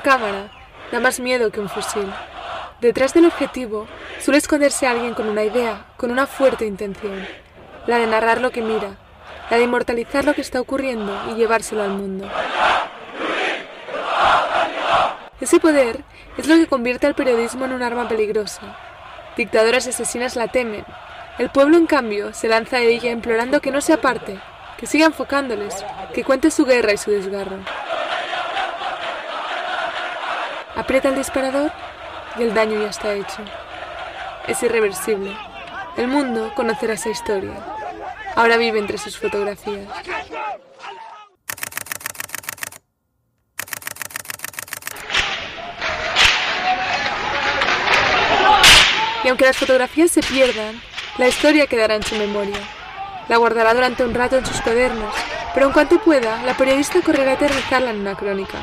cámara da más miedo que un fusil. Detrás del objetivo suele esconderse alguien con una idea, con una fuerte intención, la de narrar lo que mira, la de inmortalizar lo que está ocurriendo y llevárselo al mundo. Ese poder es lo que convierte al periodismo en un arma peligrosa. Dictadoras asesinas la temen. El pueblo, en cambio, se lanza a ella implorando que no se aparte, que siga enfocándoles, que cuente su guerra y su desgarro. Aprieta el disparador y el daño ya está hecho. Es irreversible. El mundo conocerá esa historia. Ahora vive entre sus fotografías. Y aunque las fotografías se pierdan, la historia quedará en su memoria. La guardará durante un rato en sus cuadernos, pero en cuanto pueda, la periodista correrá a aterrizarla en una crónica.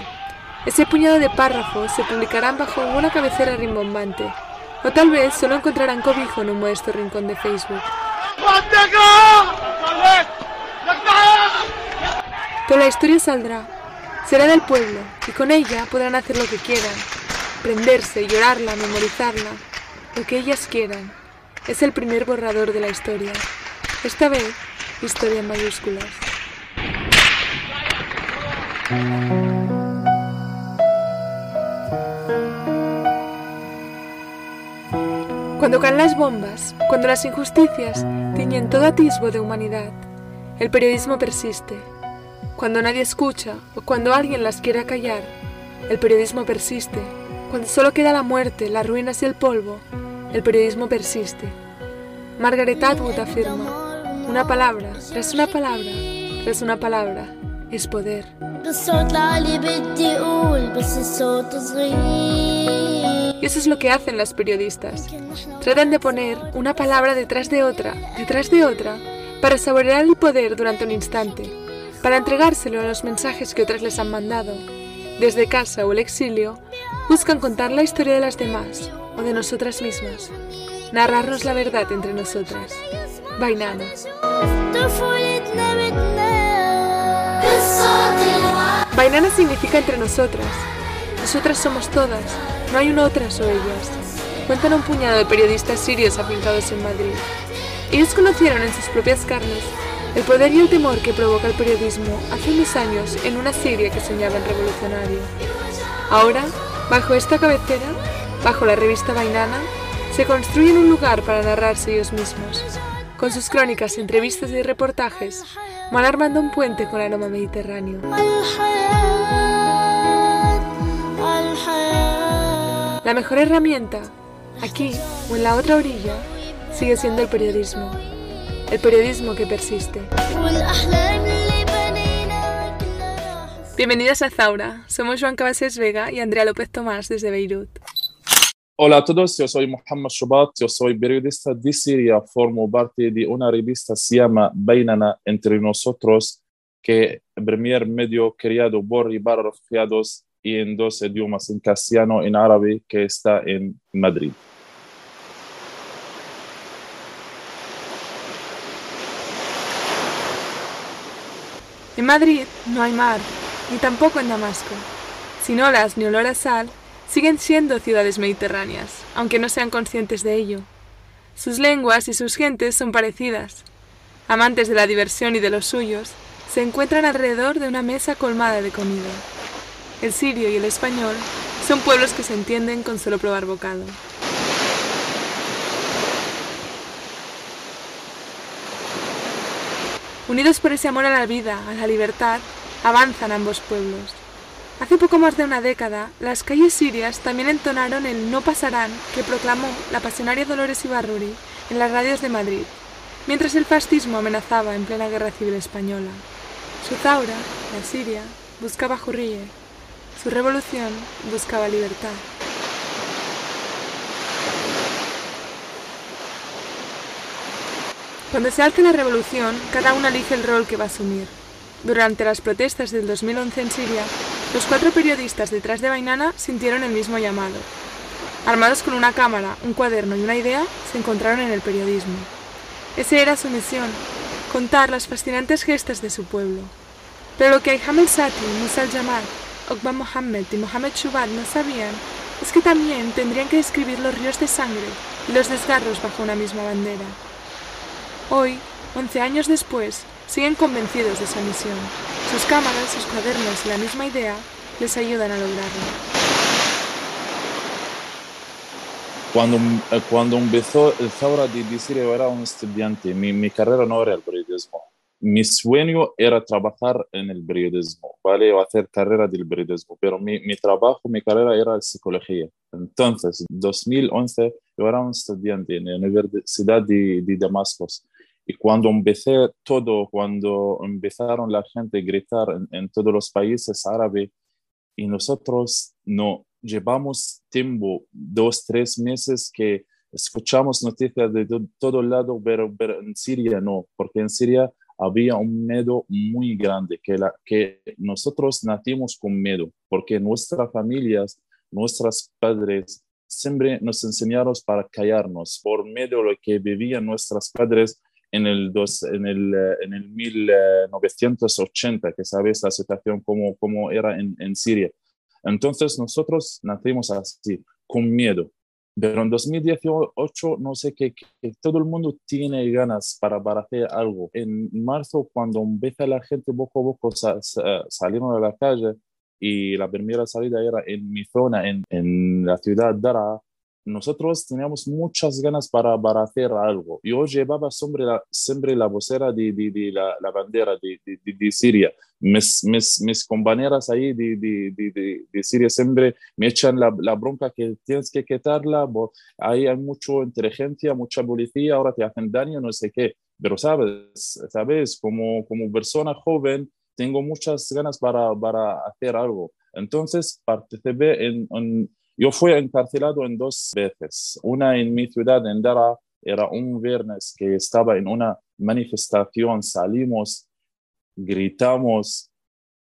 Ese puñado de párrafos se publicarán bajo una cabecera rimbombante, o tal vez solo encontrarán cobijo en un modesto rincón de Facebook. Pero la historia saldrá, será del pueblo, y con ella podrán hacer lo que quieran, prenderse, llorarla, memorizarla, lo que ellas quieran. Es el primer borrador de la historia. Esta vez, historia en mayúsculas. Cuando caen las bombas, cuando las injusticias tiñen todo atisbo de humanidad, el periodismo persiste. Cuando nadie escucha o cuando alguien las quiere callar, el periodismo persiste. Cuando solo queda la muerte, las ruinas y el polvo, el periodismo persiste. Margaret Atwood afirma, una palabra, tras una palabra, tras una palabra, es poder. Y eso es lo que hacen las periodistas. Tratan de poner una palabra detrás de otra, detrás de otra, para saborear el poder durante un instante, para entregárselo a los mensajes que otras les han mandado. Desde casa o el exilio, buscan contar la historia de las demás o de nosotras mismas, narrarnos la verdad entre nosotras. Vainana. Vainana significa entre nosotras. Nosotras somos todas, no hay un otras o ellas. Cuentan un puñado de periodistas sirios afincados en Madrid. Ellos conocieron en sus propias carnes el poder y el temor que provoca el periodismo hace unos años en una Siria que soñaba en revolucionario. Ahora, bajo esta cabecera, bajo la revista Vainana, se construyen un lugar para narrarse ellos mismos. Con sus crónicas, entrevistas y reportajes, van armando un puente con el aroma mediterráneo. La mejor herramienta, aquí o en la otra orilla, sigue siendo el periodismo. El periodismo que persiste. Bienvenidas a Zaura. Somos Juan Cabases Vega y Andrea López Tomás desde Beirut. Hola a todos, yo soy Mohamed Shubat, yo soy periodista de Siria, formo parte de una revista que se llama Bainana Entre Nosotros, que es el primer medio creado por y para refugiados y en dos idiomas, en castellano en árabe, que está en Madrid. En Madrid no hay mar, ni tampoco en Damasco. Sin olas ni olor a sal, siguen siendo ciudades mediterráneas, aunque no sean conscientes de ello. Sus lenguas y sus gentes son parecidas. Amantes de la diversión y de los suyos, se encuentran alrededor de una mesa colmada de comida. El sirio y el español son pueblos que se entienden con solo probar bocado. Unidos por ese amor a la vida, a la libertad, avanzan ambos pueblos. Hace poco más de una década, las calles sirias también entonaron el No pasarán que proclamó la pasionaria Dolores Ibarruri en las radios de Madrid, mientras el fascismo amenazaba en plena guerra civil española. Su Zaura, la Siria, buscaba Jurrie, su revolución buscaba libertad. Cuando se alce la revolución, cada uno elige el rol que va a asumir. Durante las protestas del 2011 en Siria, los cuatro periodistas detrás de Bainana sintieron el mismo llamado. Armados con una cámara, un cuaderno y una idea, se encontraron en el periodismo. Esa era su misión, contar las fascinantes gestas de su pueblo. Pero lo que Aiham el Sati, Musa al-Jamal Okban Mohammed y Mohammed Shubat no sabían es que también tendrían que describir los ríos de sangre y los desgarros bajo una misma bandera. Hoy, once años después, siguen convencidos de esa misión. Sus cámaras, sus cuadernos y la misma idea les ayudan a lograrlo. Cuando, eh, cuando empezó el Zaura de era un estudiante. Mi, mi carrera no era el periodismo. Mi sueño era trabajar en el periodismo, ¿vale? O hacer carrera del periodismo. Pero mi, mi trabajo, mi carrera era psicología. Entonces, en 2011, yo era un estudiante en la Universidad de, de Damasco. Y cuando empecé todo, cuando empezaron la gente a gritar en, en todos los países árabes, y nosotros no llevamos tiempo, dos, tres meses que escuchamos noticias de todo lado, pero, en Siria no, porque en Siria había un miedo muy grande, que, la, que nosotros nacimos con miedo, porque nuestras familias, nuestros padres, siempre nos enseñaron para callarnos por medio de lo que vivían nuestros padres en el, dos, en el, en el 1980, que sabes la situación como, como era en, en Siria. Entonces nosotros nacimos así, con miedo. Pero en 2018 no sé qué, todo el mundo tiene ganas para, para, hacer algo. En marzo, cuando empieza la gente poco a poco sa, salieron a la calle y la primera salida era en mi zona, en, en la ciudad de Dara, nosotros teníamos muchas ganas para, para hacer algo. Yo llevaba siempre la, siempre la vocera de, de, de la, la, bandera de, de, Siria. Mis, mis, mis compañeras ahí de, Siria siempre me echan la, la, bronca que tienes que quitarla. Ahí hay mucha inteligencia, mucha policía, ahora te hacen daño, no sé qué. Pero sabes, sabes como, como persona joven, tengo muchas ganas para, para hacer algo. Entonces participé en, en yo fui encarcelado en dos veces. Una en mi ciudad, en Dara, era un viernes que estaba en una manifestación, salimos, gritamos.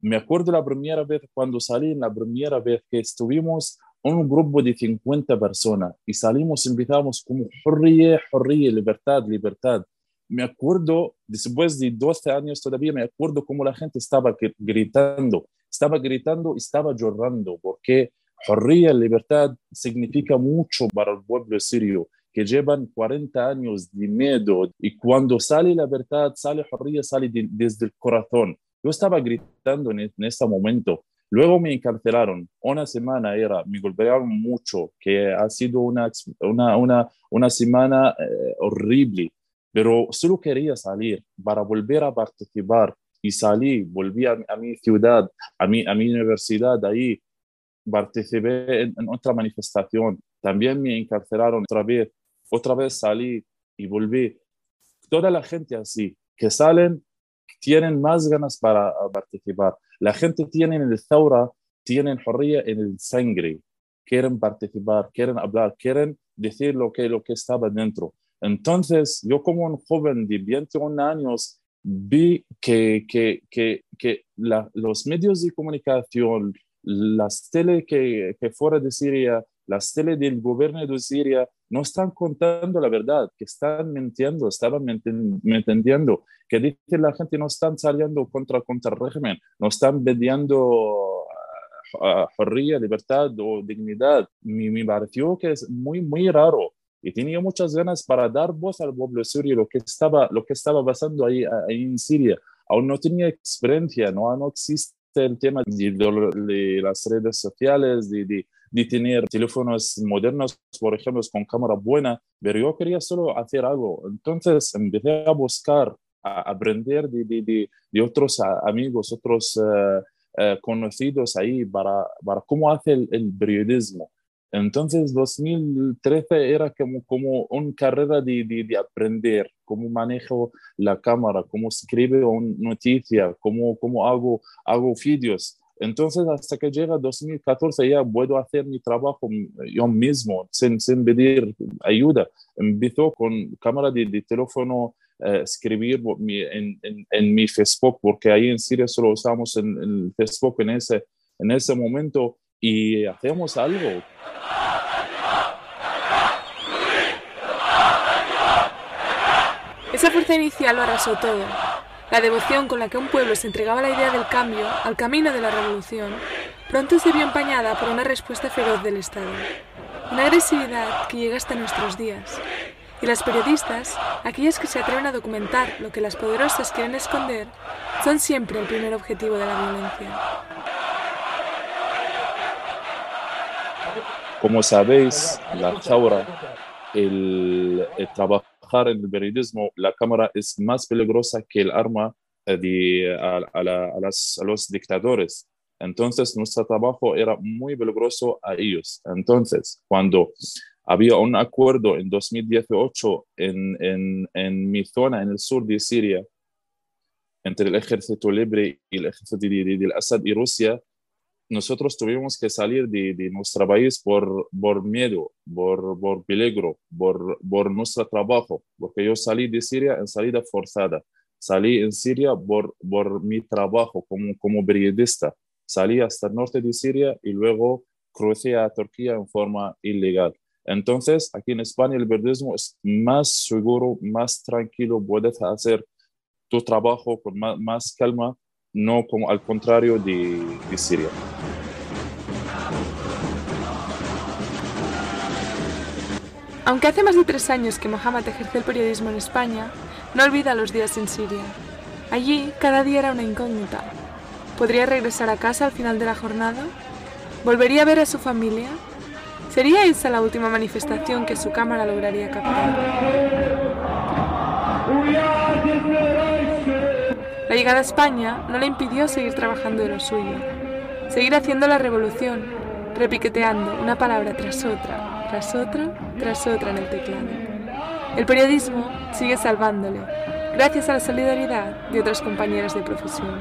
Me acuerdo la primera vez cuando salí, la primera vez que estuvimos un grupo de 50 personas y salimos, empezamos como Hurriye, Hurriye, libertad, libertad. Me acuerdo, después de 12 años todavía, me acuerdo cómo la gente estaba gritando, estaba gritando estaba llorando, porque Hurría, libertad, significa mucho para el pueblo sirio, que llevan 40 años de miedo y cuando sale la libertad, sale Hurría, sale de, desde el corazón. Yo estaba gritando en, en ese momento. Luego me encarcelaron. Una semana era, me golpearon mucho, que ha sido una, una, una, una semana eh, horrible, pero solo quería salir para volver a participar y salí, volví a, a mi ciudad, a mi, a mi universidad ahí, participé en, otra manifestación, también me encarcelaron otra vez, otra vez salí y volví. Toda la gente así, que salen, tienen más ganas para participar. La gente tiene en el Zaura, tienen jorría en el sangre, quieren participar, quieren hablar, quieren decir lo que, lo que estaba dentro. Entonces, yo como un joven de 21 años, vi que, que, que, que los medios de comunicación, las tele que, que fuera de Siria, las tele del gobierno de Siria no están contando la verdad, que están mintiendo, estaban mintiendo, que dice la gente no están saliendo contra, contra el régimen, no están pidiendo jorría, libertad o dignidad. Me, me pareció que es muy, muy raro y tenía muchas ganas para dar voz al pueblo sirio, lo que estaba, lo que estaba pasando ahí, ahí en Siria. Aún no tenía experiencia, no, no existe el tema de, las redes sociales, de, de, de, tener teléfonos modernos, por ejemplo, con cámara buena, pero yo quería solo hacer algo. Entonces empecé a buscar, a aprender de, de otros amigos, otros uh, uh, conocidos ahí para, para cómo hace el periodismo. Entonces, 2013 era como, como una carrera de, de, de, aprender cómo manejo la cámara, cómo escribe una noticia, cómo, cómo hago, hago vídeos. Entonces, hasta que llega 2014 ya puedo hacer mi trabajo yo mismo, sin, sin pedir ayuda. Empezó con cámara de, de teléfono, eh, escribir en, en, mi Facebook, porque ahí en Siria solo usamos en, Facebook en ese, en ese momento y hacemos algo. Esa fuerza inicial lo arrasó todo. La devoción con la que un pueblo se entregaba a la idea del cambio, al camino de la revolución, pronto se vio empañada por una respuesta feroz del Estado, una agresividad que llega hasta nuestros días. Y las periodistas, aquellas que se atreven a documentar lo que las poderosas quieren esconder, son siempre el primer objetivo de la violencia. Como sabéis, la Taura, el, trabajar en el periodismo, la cámara es más peligrosa que el arma eh, de, a los dictadores. Entonces, nuestro trabajo era muy peligroso a ellos. Entonces, cuando había un acuerdo en 2018 en, en, en mi zona, en el sur de Siria, entre el ejército libre y el ejército de, de, Assad y Rusia, nosotros tuvimos que salir de, de nuestro país por, por miedo, por, por peligro, por, por nuestro trabajo, porque yo salí de Siria en salida forzada. Salí en Siria por, por mi trabajo como, como periodista. Salí hasta el norte de Siria y luego crucé a Turquía en forma ilegal. Entonces, aquí en España el periodismo es más seguro, más tranquilo, puedes hacer tu trabajo con más, calma, no como al contrario de, de Siria. Aunque hace más de tres años que Mohammed ejerce el periodismo en España, no olvida los días en Siria. Allí, cada día era una incógnita. ¿Podría regresar a casa al final de la jornada? ¿Volvería a ver a su familia? ¿Sería esa la última manifestación que su cámara lograría captar? La llegada a España no le impidió seguir trabajando de lo suyo, seguir haciendo la revolución, repiqueteando una palabra tras otra, tras otra, tras otra en el teclado. El periodismo sigue salvándole, gracias a la solidaridad de otros compañeros de profesión.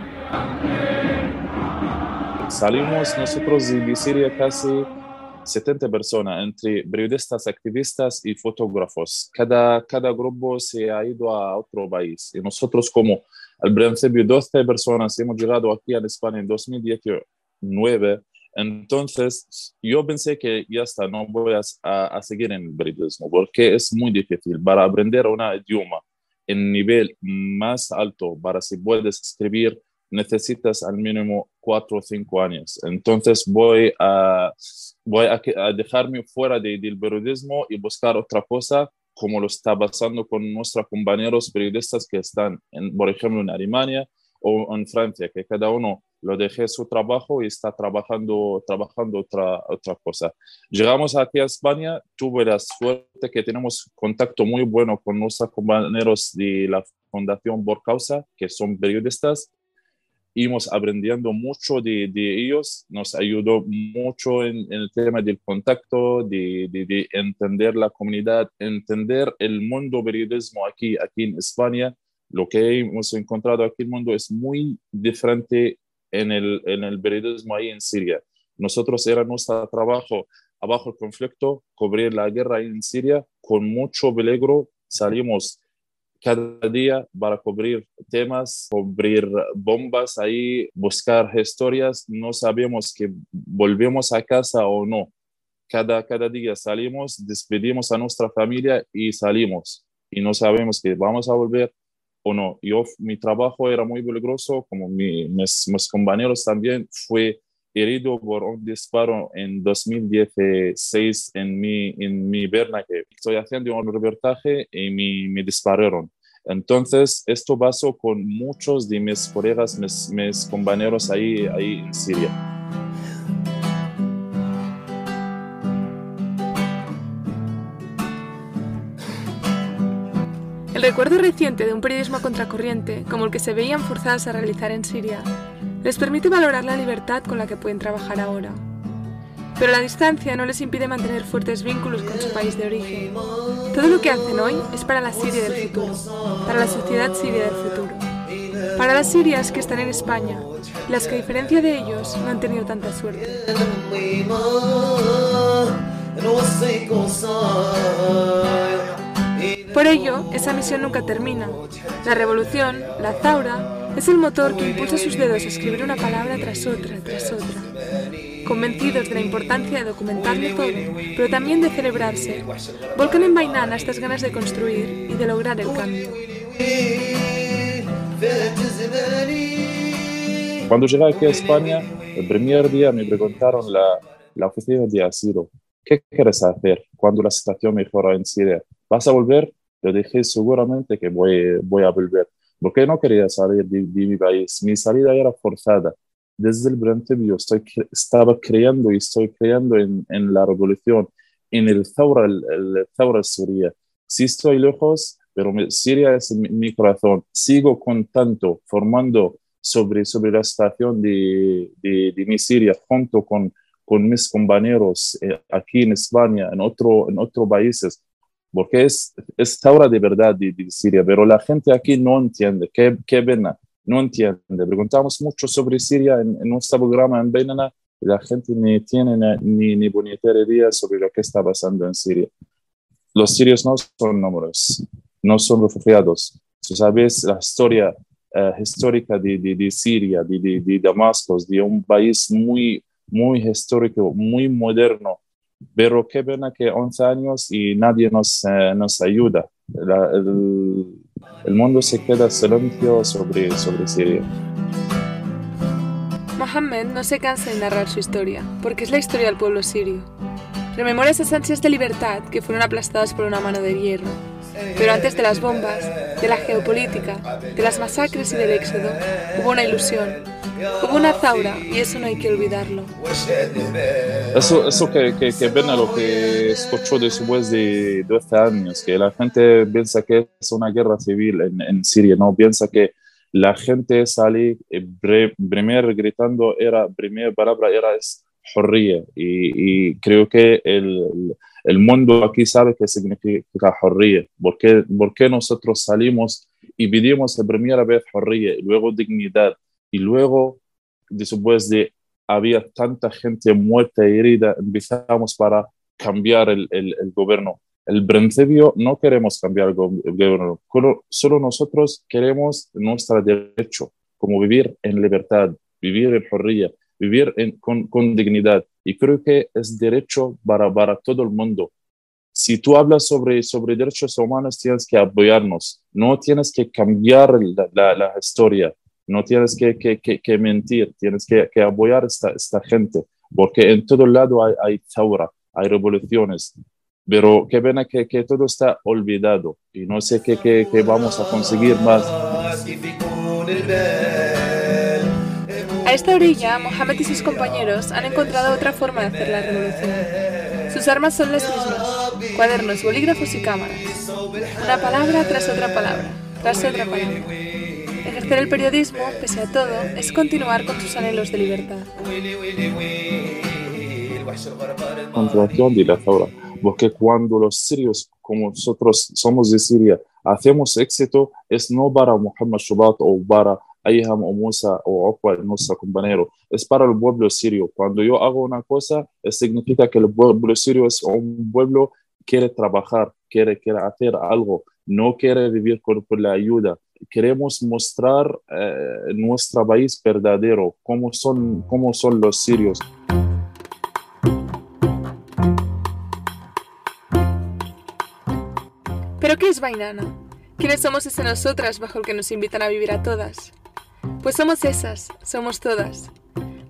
Salimos nosotros de Siria casi 70 personas, entre periodistas, activistas y fotógrafos. Cada, cada grupo se ha ido a otro país. Y nosotros como al principio 12 personas hemos llegado aquí a España en 2019. Entonces, yo pensé que ya está, no voy a, a, seguir en el periodismo porque es muy difícil. Para aprender un idioma en nivel más alto, para si puedes escribir, necesitas al mínimo cuatro o cinco años. Entonces, voy a voy a, dejarme fuera del periodismo y buscar otra cosa, como lo está pasando con nuestros compañeros periodistas que están, en, por ejemplo, en Alemania o en Francia, que cada uno lo deje su trabajo y está trabajando, trabajando otra, otra cosa. Llegamos aquí a España, tuve la suerte que tenemos contacto muy bueno con nuestros compañeros de la Fundación Borcausa, que son periodistas, íbamos aprendiendo mucho de, de, ellos, nos ayudó mucho en, el tema del contacto, de, de, entender la comunidad, entender el mundo periodismo aquí, aquí en España. Lo que hemos encontrado aquí en el mundo es muy diferente en el, en el periodismo ahí en Siria. Nosotros era nuestro trabajo abajo el conflicto, cubrir la guerra en Siria con mucho peligro. Salimos cada día para cubrir temas, cubrir bombas ahí, buscar historias. No sabemos que volvemos a casa o no. Cada, cada día salimos, despedimos a nuestra familia y salimos. Y no sabemos que vamos a volver o no. Yo, mi trabajo era muy peligroso, como mis, mis compañeros también. Fue herido por un disparo en 2016 en mi, en mi que Estoy haciendo un reportaje y me, me dispararon. Entonces, esto pasó con muchos de mis colegas, mis, mis compañeros ahí, ahí en Siria. El recuerdo reciente de un periodismo contracorriente, como el que se veían forzadas a realizar en Siria, les permite valorar la libertad con la que pueden trabajar ahora. Pero la distancia no les impide mantener fuertes vínculos con su país de origen. Todo lo que hacen hoy es para la Siria del futuro, para la sociedad siria del futuro. Para las sirias que están en España, las que a diferencia de ellos no han tenido tanta suerte. Por ello, esa misión nunca termina. La revolución, la zaura, es el motor que impulsa sus dedos a escribir una palabra tras otra, tras otra. Convencidos de la importancia de documentarlo todo, pero también de celebrarse, volcan en Bainana estas ganas de construir y de lograr el cambio. Cuando llegué aquí a España, el primer día me preguntaron la, la oficina de asilo, ¿qué quieres hacer cuando la situación mejora en Siria? ¿Vas a volver? Yo dije seguramente que voy, voy a volver, porque no quería salir de, mi país. Mi salida era forzada. Desde el principio estoy, estaba creyendo y estoy creyendo en, en la revolución, en el Zaura, el, el Siria. Sí estoy lejos, pero Siria es mi, corazón. Sigo contando, formando sobre, sobre la situación de, de, de mi Siria junto con, con mis compañeros eh, aquí en España, en, otro, en otros países, porque es, es Taura de verdad de, de, Siria, pero la gente aquí no entiende, qué, qué pena, no entiende. Preguntamos mucho sobre Siria en, en nuestro programa en Benana y la gente ni tiene ni, ni bonita idea sobre lo que está pasando en Siria. Los sirios no son números, no son refugiados. Si sabes la historia uh, histórica de, de, de Siria, de, de, de Damasco, de un país muy, muy histórico, muy moderno, pero qué pena que 11 años y nadie nos, eh, nos ayuda. La, el, el, mundo se queda silencio sobre, sobre Siria. Mohammed no se cansa de narrar su historia, porque es la historia del pueblo sirio. Rememora esas ansias de libertad que fueron aplastadas por una mano de hierro. Pero antes de las bombas, de la geopolítica, de las masacres y del éxodo, hubo una ilusión, hubo una zaura y eso no hay que olvidarlo. Eso, eso que, que, que ven a lo que escuchó después de 12 años, que la gente piensa que es una guerra civil en, en Siria, no piensa que la gente sale, eh, primero gritando, era, primera palabra era es y, y, creo que el, el, mundo aquí sabe qué significa jorría, porque, porque nosotros salimos y pedimos la primera vez jorría, y luego dignidad, y luego, después de había tanta gente muerta y herida, empezamos para cambiar el, el, el gobierno. El principio no queremos cambiar el gobierno, solo nosotros queremos nuestro derecho, como vivir en libertad, vivir en jorría, vivir en, con, con, dignidad. Y creo que es derecho para, para todo el mundo. Si tú hablas sobre, sobre derechos humanos, tienes que apoyarnos, no tienes que cambiar la, la, la historia, no tienes que, que, que, que mentir, tienes que, apoyar a esta, esta gente, porque en todo lado hay, hay taura, hay revoluciones, pero qué pena que, todo está olvidado. Y no sé qué vamos a conseguir más. A esta orilla, Mohamed y sus compañeros han encontrado otra forma de hacer la revolución. Sus armas son las mismas, cuadernos, bolígrafos y cámaras. Una palabra tras otra palabra, tras otra palabra. Ejercer el periodismo, pese a todo, es continuar con sus anhelos de libertad. Contracción de la porque cuando los sirios, como nosotros somos de Siria, hacemos éxito, es no para Muhammad Shubat o para Ayham o Musa o Okwa, nuestro compañero, es para el pueblo sirio. Cuando yo hago una cosa, significa que el pueblo sirio es un pueblo que quiere trabajar, quiere, quiere hacer algo, no quiere vivir por, por la ayuda. Queremos mostrar eh, nuestro país verdadero, cómo son, cómo son los sirios. ¿Pero qué es Vainana? ¿Quiénes somos ese nosotras bajo el que nos invitan a vivir a todas? Pues somos esas, somos todas.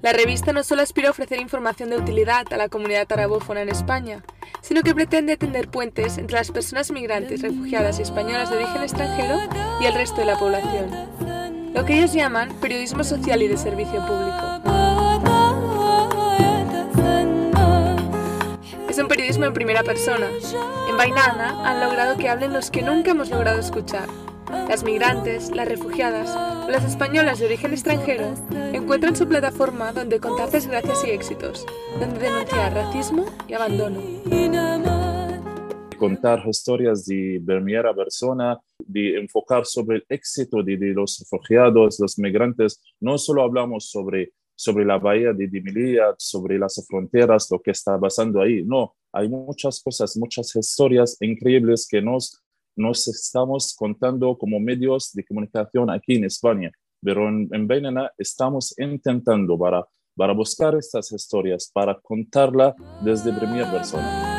La revista no solo aspira a ofrecer información de utilidad a la comunidad arabófona en España, sino que pretende tender puentes entre las personas migrantes, refugiadas y españolas de origen extranjero y el resto de la población. Lo que ellos llaman periodismo social y de servicio público. Es un periodismo en primera persona. En Bainana han logrado que hablen los que nunca hemos logrado escuchar las migrantes, las refugiadas o las españolas de origen extranjero encuentran su plataforma donde contar desgracias y éxitos, donde denunciar racismo y abandono. Contar historias de primera persona, de enfocar sobre el éxito de, de los refugiados, los migrantes. No solo hablamos sobre sobre la bahía de Melilla, sobre las fronteras, lo que está pasando ahí. No, hay muchas cosas, muchas historias increíbles que nos nos estamos contando como medios de comunicación aquí en España, pero en, en Benena estamos intentando para, para buscar estas historias, para contarla desde primera persona.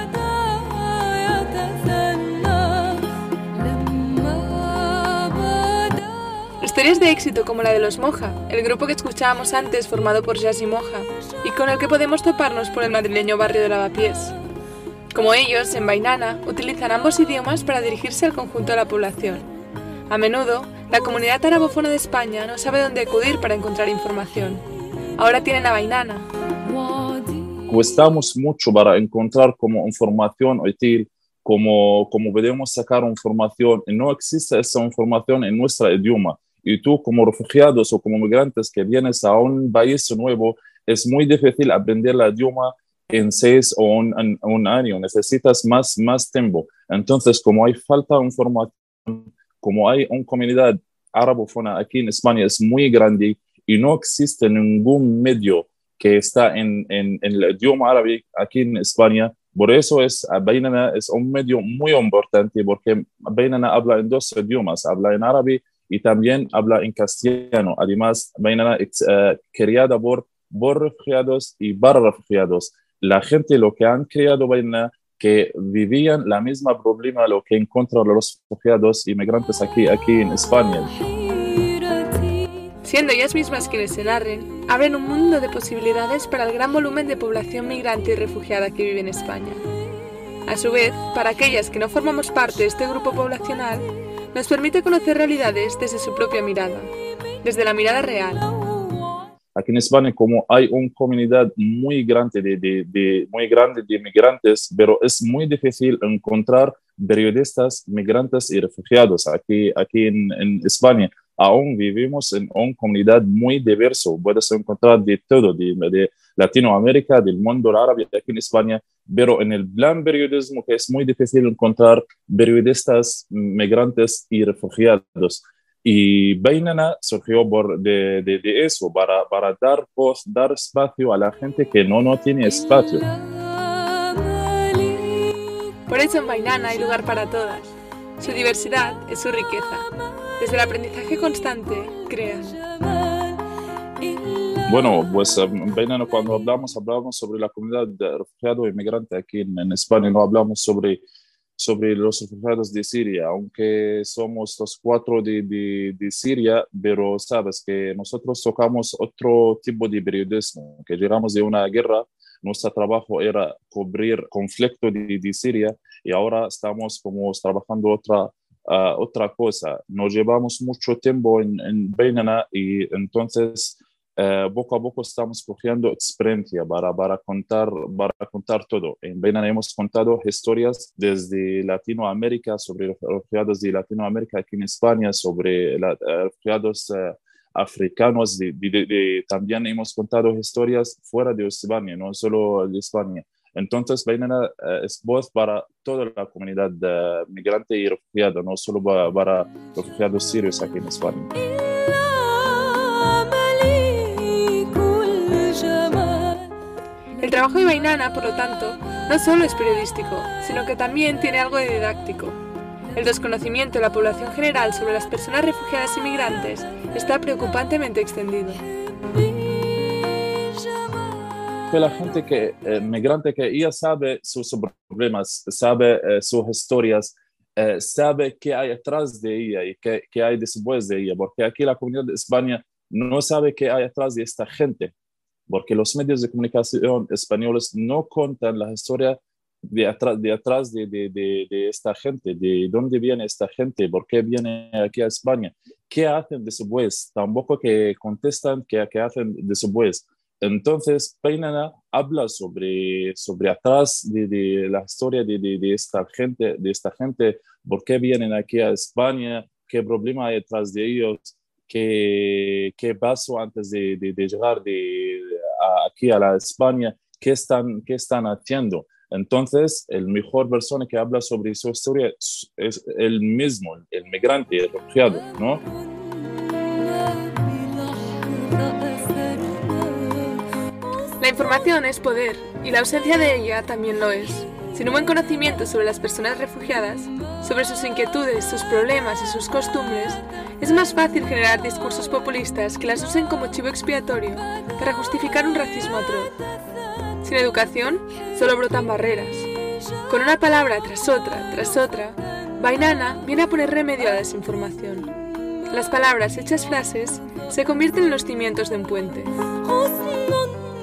Historias de éxito como la de los Moja, el grupo que escuchábamos antes formado por Jazz y Moja, y con el que podemos toparnos por el madrileño barrio de Lavapiés. Como ellos, en Bainana, utilizan ambos idiomas para dirigirse al conjunto de la población. A menudo, la comunidad arabófona de España no sabe dónde acudir para encontrar información. Ahora tienen a Bainana. Cuestamos mucho para encontrar como información útil, como, como podemos sacar información, y no existe esa información en nuestro idioma. Y tú como refugiados o como migrantes que vienes a un país nuevo, es muy difícil aprender el idioma en seis o un, un, año, necesitas más, más tiempo. Entonces, como hay falta de información, como hay una comunidad arabófona aquí en España es muy grande y no existe ningún medio que está en, en, el idioma árabe aquí en España, por eso es Bainana es un medio muy importante porque Bainana habla en dos idiomas, habla en árabe y también habla en castellano. Además, Bainana es uh, creada por, por refugiados y para refugiados la gente lo que han creado vaina que vivían la misma problema lo que encuentran los refugiados inmigrantes aquí, aquí en España. Siendo ellas mismas quienes se narren, abren un mundo de posibilidades para el gran volumen de población migrante y refugiada que vive en España. A su vez, para aquellas que no formamos parte de este grupo poblacional, nos permite conocer realidades desde su propia mirada, desde la mirada real, Aquí en España, como hay una comunidad muy grande de, de, muy grande de migrantes, pero es muy difícil encontrar periodistas migrantes y refugiados aquí, aquí en, en España. Aún vivimos en una comunidad muy diversa. Puedes encontrar de todo, de, de Latinoamérica, del mundo árabe, aquí en España, pero en el plan periodismo que es muy difícil encontrar periodistas migrantes y refugiados. Y Bainana surgió por de, de, eso, para, para dar voz, dar espacio a la gente que no, no tiene espacio. Por eso en Bainana hay lugar para todas. Su diversidad es su riqueza. Desde el aprendizaje constante, crean. Bueno, pues en Bainana cuando hablamos, hablamos sobre la comunidad de refugiados e inmigrantes aquí en, en España, no hablamos sobre sobre los refugiados de Siria, aunque somos los cuatro de, de, de, Siria, pero sabes que nosotros tocamos otro tipo de periodismo, que llegamos de una guerra, nuestro trabajo era cubrir conflicto de, de Siria y ahora estamos como trabajando otra, uh, otra cosa. Nos llevamos mucho tiempo en, en Bainana y entonces eh, poco a poco estamos cogiendo experiencia para, para, contar, para contar todo. En Benin hemos contado historias desde Latinoamérica, sobre los refugiados de Latinoamérica aquí en España, sobre los eh, refugiados eh, africanos. También hemos contado historias fuera de España, no solo de España. Entonces, Benin es voz para toda la comunidad migrante y refugiada, no solo para, para refugiados sirios aquí en España. El trabajo de Bainana, por lo tanto, no solo es periodístico, sino que también tiene algo de didáctico. El desconocimiento de la población general sobre las personas refugiadas y migrantes está preocupantemente extendido. Que la gente que eh, migrante que ya sabe sus problemas, sabe eh, sus historias, eh, sabe qué hay atrás de ella y qué, qué hay después de ella, porque aquí la comunidad de España no sabe qué hay atrás de esta gente porque los medios de comunicación españoles no cuentan la historia de atrás de, atrás de, de, de, esta gente, de dónde viene esta gente, por qué viene aquí a España, qué hacen después, tampoco que contestan qué, qué hacen después. Entonces, Peinana habla sobre, sobre atrás de, la historia de, esta gente, de esta gente, por qué vienen aquí a España, qué problema hay detrás de ellos, qué, qué pasó antes de, llegar de, aquí a la España, qué están, qué están haciendo. Entonces, el mejor persona que habla sobre su historia es, es el mismo, el migrante, el refugiado, ¿no? La información es poder y la ausencia de ella también lo es. Sin un buen conocimiento sobre las personas refugiadas, sobre sus inquietudes, sus problemas y sus costumbres, es más fácil generar discursos populistas que las usen como chivo expiatorio para justificar un racismo atroz. Sin educación, solo brotan barreras. Con una palabra tras otra, tras otra, Bainana viene a poner remedio a la desinformación. Las palabras hechas frases se convierten en los cimientos de un puente.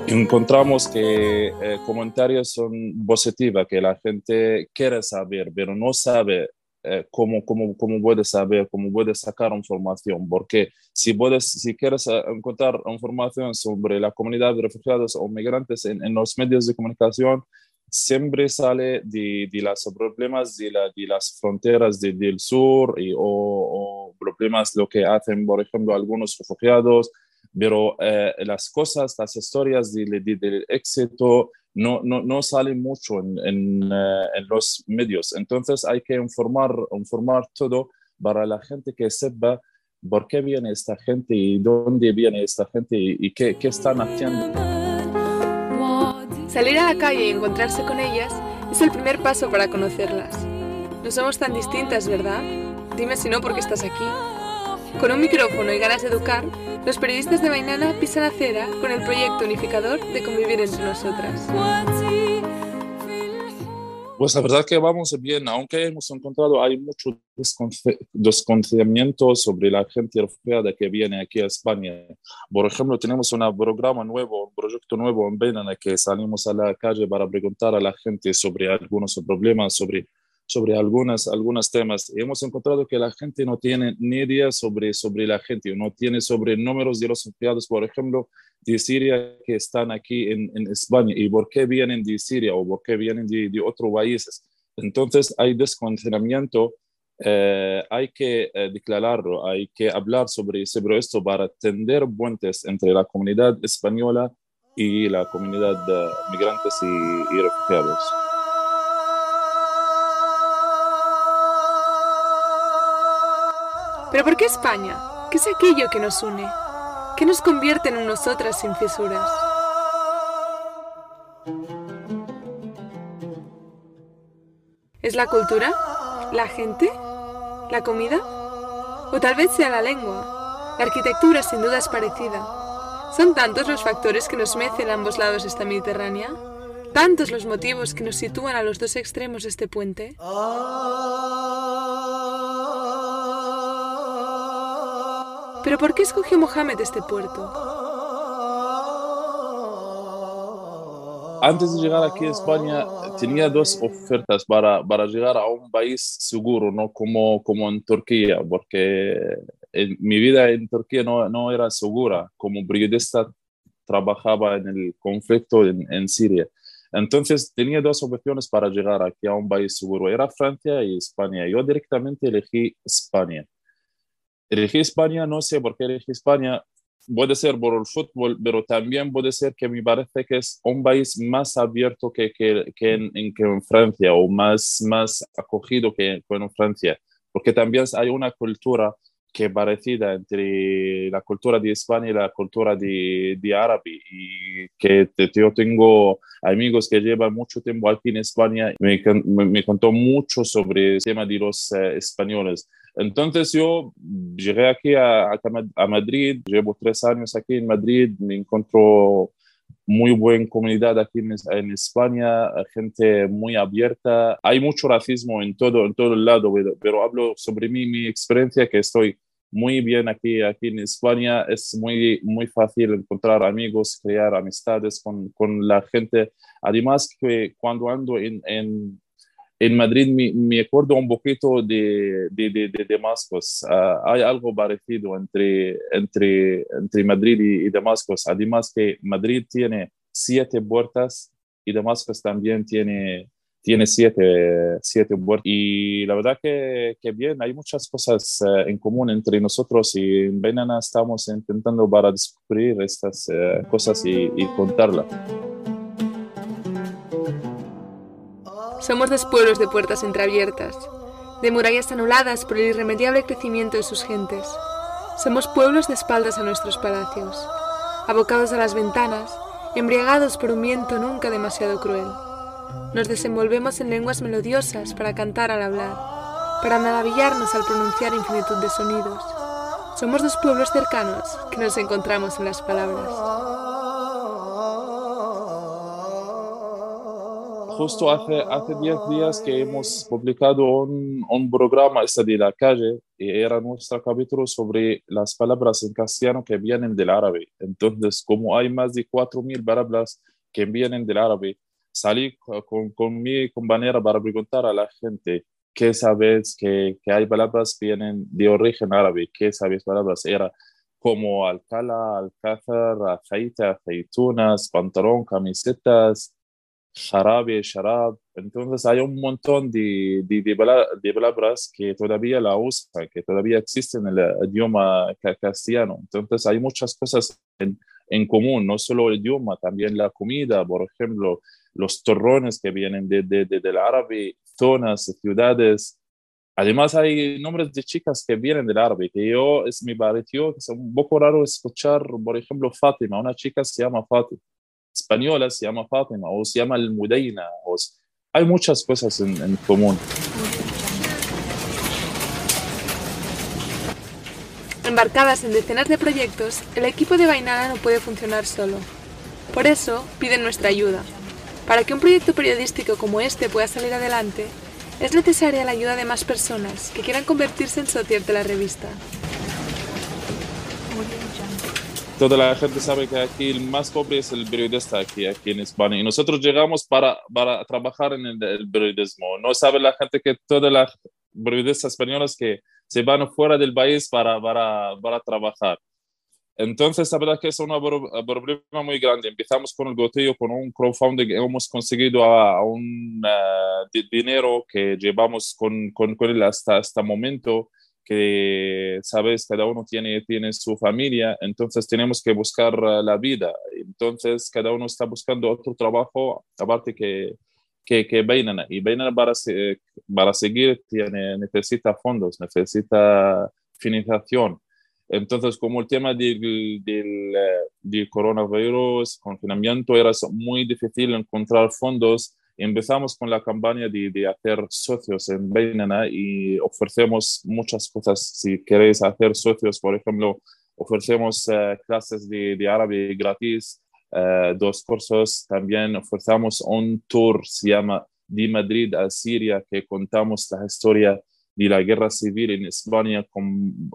Encontramos que eh, comentarios son positivos, que la gente quiere saber, pero no sabe eh, cómo, cómo, cómo puedes saber, cómo puedes sacar información, porque si, puedes, si quieres eh, encontrar información sobre la comunidad de refugiados o migrantes en, en los medios de comunicación, siempre sale de, de los problemas de, la, de las fronteras del sur y, o, o, problemas lo que hacen, por ejemplo, algunos refugiados, pero eh, las cosas, las historias del de, de, éxito no, no, no salen mucho en, uh, en, los medios. Entonces hay que informar, informar todo para la gente que sepa por qué viene esta gente y dónde viene esta gente y qué, qué están haciendo. Salir a la calle y encontrarse con ellas es el primer paso para conocerlas. No somos tan distintas, ¿verdad? Dime si no porque estás aquí. Con un micrófono y ganas de educar, los periodistas de Bainana pisan acera con el proyecto unificador de convivir entre nosotras. Pues la verdad que vamos bien, aunque hemos encontrado, hay mucho desconocimiento sobre la gente refugiada que viene aquí a España. Por ejemplo, tenemos un programa nuevo, un proyecto nuevo en Benana que salimos a la calle para preguntar a la gente sobre algunos problemas, sobre sobre algunas, algunos temas. Y hemos encontrado que la gente no tiene ni idea sobre, sobre la gente, no tiene sobre números de los empleados, por ejemplo, de Siria que están aquí en, en España y por qué vienen de Siria o por qué vienen de, de otros países. Entonces hay desconocimiento, eh, hay que eh, declararlo, hay que hablar sobre, sobre esto para tender puentes entre la comunidad española y la comunidad de migrantes y refugiados. ¿Pero por qué España? ¿Qué es aquello que nos une? ¿Qué nos convierte en nosotras sin fisuras? ¿Es la cultura? ¿La gente? ¿La comida? O tal vez sea la lengua. La arquitectura sin duda es parecida. ¿Son tantos los factores que nos mecen a ambos lados esta Mediterránea? ¿Tantos los motivos que nos sitúan a los dos extremos de este puente? ¿Pero por qué escogió Mohamed este puerto? Antes de llegar aquí a España, tenía dos ofertas para, para llegar a un país seguro, no como, como en Turquía, porque mi vida en Turquía no, no era segura. Como periodista trabajaba en el conflicto en, en Siria. Entonces tenía dos opciones para llegar aquí a un país seguro. Era Francia y España. Yo directamente elegí España. Elegí España, no sé por qué elegí España. Puede ser por el fútbol, pero también puede ser que me parece que es un país más abierto que, que, que, en, que en, Francia o más, más acogido que, en Francia, porque también hay una cultura que es parecida entre la cultura de España y la cultura de, de árabe y que yo tengo amigos que llevan mucho tiempo aquí en España me, me, me contó mucho sobre el tema de los eh, españoles entonces yo llegué aquí a, Madrid, llevo tres años aquí en Madrid, me encuentro muy buena comunidad aquí en, España, gente muy abierta. Hay mucho racismo en todo, en todo el lado, pero, hablo sobre mí, mi experiencia, que estoy muy bien aquí, aquí en España. Es muy, muy fácil encontrar amigos, crear amistades con, con la gente. Además que cuando ando en en Madrid me, me, acuerdo un poquito de, de, de, de Damascus. Uh, hay algo parecido entre, entre, entre Madrid y, y, Damascus. Además que Madrid tiene siete puertas y Damascus también tiene, tiene siete, siete puertas. Y la verdad que, que bien, hay muchas cosas uh, en común entre nosotros y en Benana estamos intentando para descubrir estas uh, cosas y, y contarlas. Somos dos pueblos de puertas entreabiertas, de murallas anuladas por el irremediable crecimiento de sus gentes. Somos pueblos de espaldas a nuestros palacios, abocados a las ventanas, embriagados por un viento nunca demasiado cruel. Nos desenvolvemos en lenguas melodiosas para cantar al hablar, para maravillarnos al pronunciar infinitud de sonidos. Somos dos pueblos cercanos que nos encontramos en las palabras. Justo hace, hace 10 días que hemos publicado un, un programa este de la calle y era nuestro capítulo sobre las palabras en castellano que vienen del árabe. Entonces, como hay más de 4.000 palabras que vienen del árabe, salí con, con mi compañera para preguntar a la gente qué sabes que, que hay palabras que vienen de origen árabe, qué sabes palabras. Era como alcala, alcázar, aceite, aceitunas, pantalón, camisetas, jarabe, sharab. Entonces hay un montón de, de, de, palabras que todavía la usan, que todavía existen en el idioma castellano. Entonces hay muchas cosas en, en, común, no solo el idioma, también la comida, por ejemplo, los torrones que vienen de, de, del árabe, zonas, ciudades. Además hay nombres de chicas que vienen del árabe, que yo es, me pareció que es un poco raro escuchar, por ejemplo, Fátima, una chica se llama Fátima española se llama Fátima o se llama El Mudaina. O hay muchas cosas en, en común. Embarcadas en decenas de proyectos, el equipo de Bainana no puede funcionar solo. Por eso, piden nuestra ayuda. Para que un proyecto periodístico como este pueda salir adelante, es necesaria la ayuda de más personas que quieran convertirse en socios de la revista toda la gente sabe que aquí el más pobre es el periodista aquí, aquí en España. Y nosotros llegamos para, para trabajar en el, periodismo. No sabe la gente que todas las periodistas españolas que se van fuera del país para, para, para trabajar. Entonces, la verdad que es un problema muy grande. Empezamos con el goteo, con un crowdfunding. Hemos conseguido a, un eh, dinero que llevamos con, con, con él hasta este momento que, sabes, cada uno tiene, tiene su familia, entonces tenemos que buscar eh, la vida. Entonces, cada uno está buscando otro trabajo, aparte que, que, que. Y para, para seguir tiene, necesita fondos, necesita financiación. Entonces, como el tema del, del, eh, del coronavirus, confinamiento, era muy difícil encontrar fondos empezamos con la campaña de, de, hacer socios en Bainana y ofrecemos muchas cosas. Si queréis hacer socios, por ejemplo, ofrecemos eh, clases de, de, árabe gratis, eh, dos cursos. También ofrecemos un tour, se llama De Madrid a Siria, que contamos la historia de la guerra civil en España, con,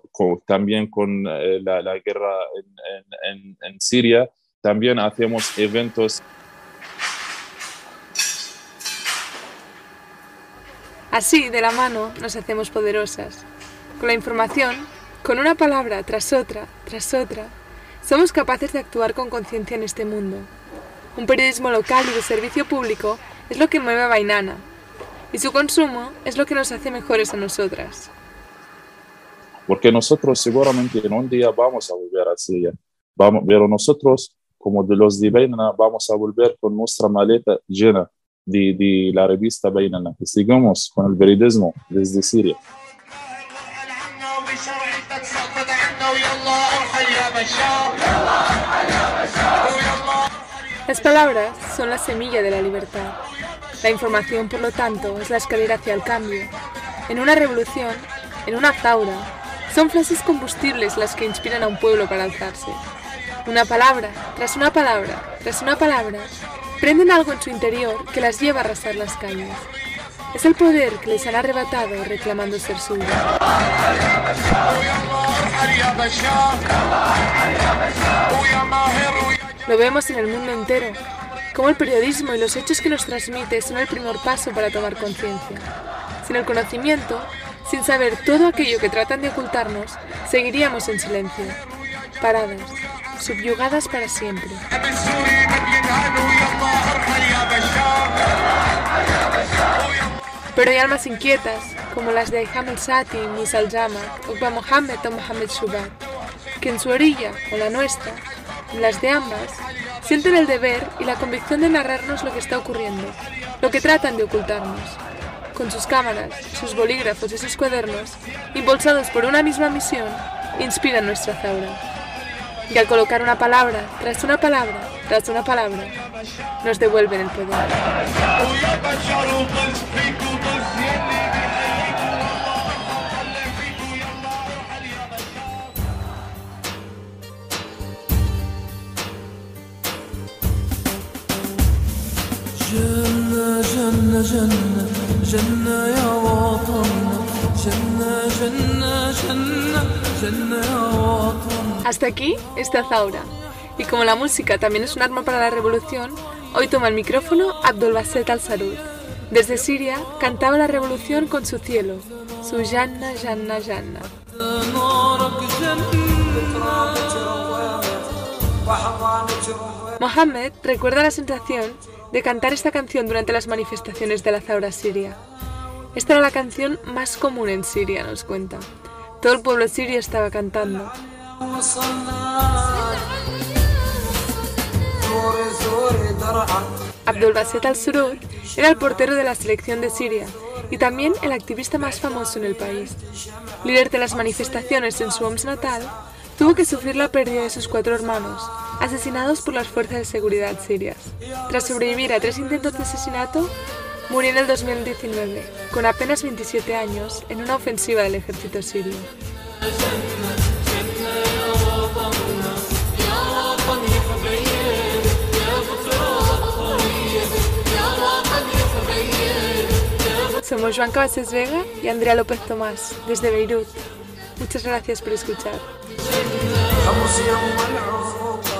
también con eh, la, la, guerra en, en, en Siria. También hacemos eventos Así, de la mano, nos hacemos poderosas. Con la información, con una palabra tras otra, tras otra, somos capaces de actuar con conciencia en este mundo. Un periodismo local y de servicio público es lo que mueve a Bainana, y su consumo es lo que nos hace mejores a nosotras. Porque nosotros seguramente en un día vamos a volver a Siria, vamos, pero nosotros, como de los de Bainana, vamos a volver con nuestra maleta llena de, de la revista Bainana. Sigamos con el periodismo desde Siria. Las palabras son la semilla de la libertad. La información, por lo tanto, es la escalera hacia el cambio. En una revolución, en una zaura, son frases combustibles las que inspiran a un pueblo para alzarse. Una palabra, tras una palabra, tras una palabra, prenden algo en su interior que las lleva a arrasar las calles. Es el poder que les han arrebatado reclamando ser suyo. Lo vemos en el mundo entero, como el periodismo y los hechos que nos transmite son el primer paso para tomar conciencia. Sin el conocimiento, sin saber todo aquello que tratan de ocultarnos, seguiríamos en silencio, paradas, subyugadas para siempre. Pero hay almas inquietas, como las de Hamel Sati, Misal Jamak, Ukba Mohammed o Mohammed Shubat, que en su orilla, o la nuestra, en las de ambas, sienten el deber y la convicción de narrarnos lo que está ocurriendo, lo que tratan de ocultarnos. Con sus cámaras, sus bolígrafos y sus cuadernos, impulsados por una misma misión, inspiran nuestra zaura y al colocar una palabra tras una palabra tras una palabra, nos devuelven el poder. Je جنة جنة جنة يا وطننا جنة جنة جنة جنة يا وطننا Hasta aquí esta Zaura. Y como la música también es un arma para la revolución, hoy toma el micrófono Abdulbaset al-Sarud. Desde Siria cantaba la revolución con su cielo, su Janna, Janna, Janna. نارك Mohammed recuerda la sensación de cantar esta canción durante las manifestaciones de la Zaura siria. Esta era la canción más común en Siria, nos cuenta. Todo el pueblo sirio estaba cantando. Abdul Baset al-Surur era el portero de la selección de Siria y también el activista más famoso en el país. Líder de las manifestaciones en su Homs natal, tuvo que sufrir la pérdida de sus cuatro hermanos, asesinados por las fuerzas de seguridad sirias. Tras sobrevivir a tres intentos de asesinato, murió en el 2019, con apenas 27 años, en una ofensiva del ejército sirio. Somos Joan Cabasés Vega y Andrea López Tomás, desde Beirut. Muchas gracias por escuchar. حمص يم العروبة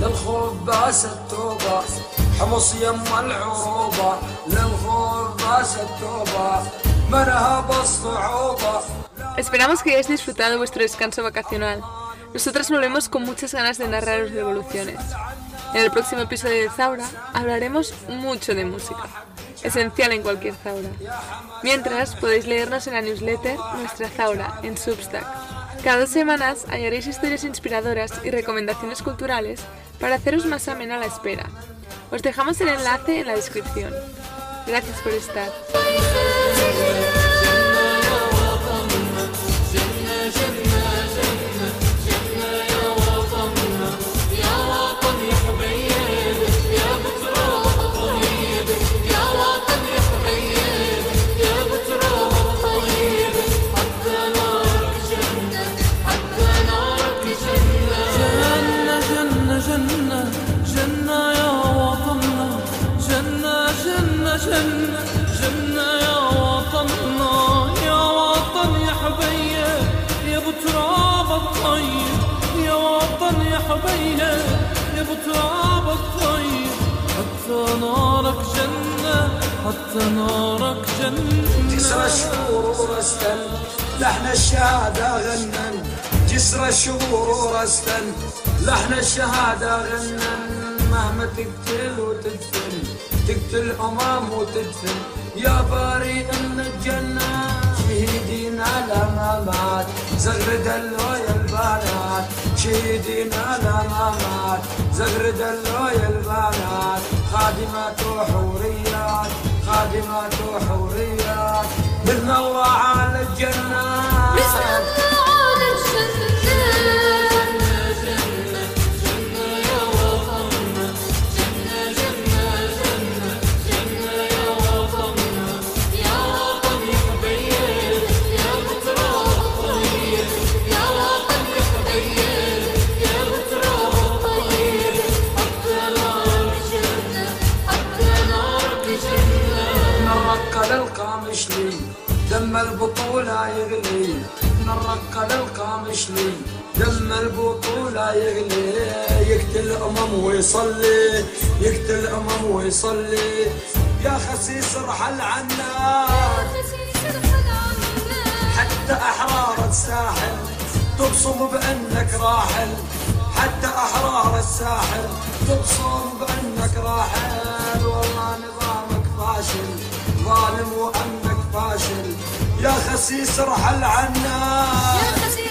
للخوف باس التوبة حمص يم العروبة للخوف باس التوبة مرهب الصعوبة Esperamos que hayáis disfrutado vuestro descanso vacacional. Nosotras volvemos con muchas ganas de narraros revoluciones. En el próximo episodio de Zaura hablaremos mucho de música, esencial en cualquier Zaura. Mientras, podéis leernos en la newsletter Nuestra Zaura en Substack. cada dos semanas hallaréis historias inspiradoras y recomendaciones culturales para haceros más amena la espera. Os dejamos el enlace en la descripción. Gracias por estar. حتى نارك جسر جنة الشهور استن لحن الشهادة غنن جسر الشهور استن لحن الشهادة غنن مهما تقتل وتدفن تقتل أمام وتدفن. يا بريء من الجنة شهيدين على ما مات. زغر دلو يا البنات شهيدين على ما مات. زغر دلو يا البنات خادمات وحوريات قادمات وحوريات بإذن الله على الجنة. بإذن الله. البطولة يغلي نرق للقامش لي دم البطولة يغلي يقتل أمم ويصلي يقتل أمم ويصلي. يا خسيس ارحل عنا. حتى أحرار الساحل تبصم بأنك راحل. حتى أحرار الساحل تبصم بأنك راحل. والله نظامك فاشل ظالم وأمنك فاشل. يا خسيس ارحل عنا.